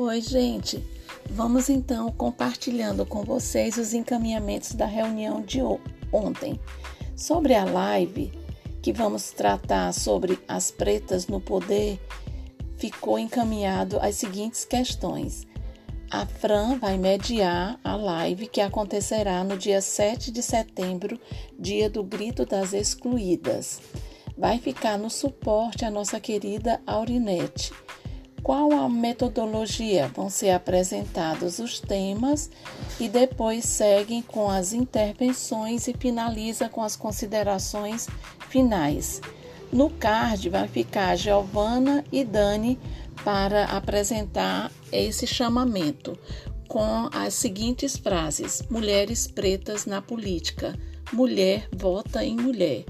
Oi, gente. Vamos então compartilhando com vocês os encaminhamentos da reunião de ontem. Sobre a live que vamos tratar sobre as pretas no poder, ficou encaminhado as seguintes questões. A Fran vai mediar a live que acontecerá no dia 7 de setembro, dia do Grito das Excluídas. Vai ficar no suporte a nossa querida Aurinete. Qual a metodologia? Vão ser apresentados os temas e depois seguem com as intervenções e finaliza com as considerações finais. No card vai ficar Giovana e Dani para apresentar esse chamamento com as seguintes frases: Mulheres pretas na política. Mulher vota em mulher.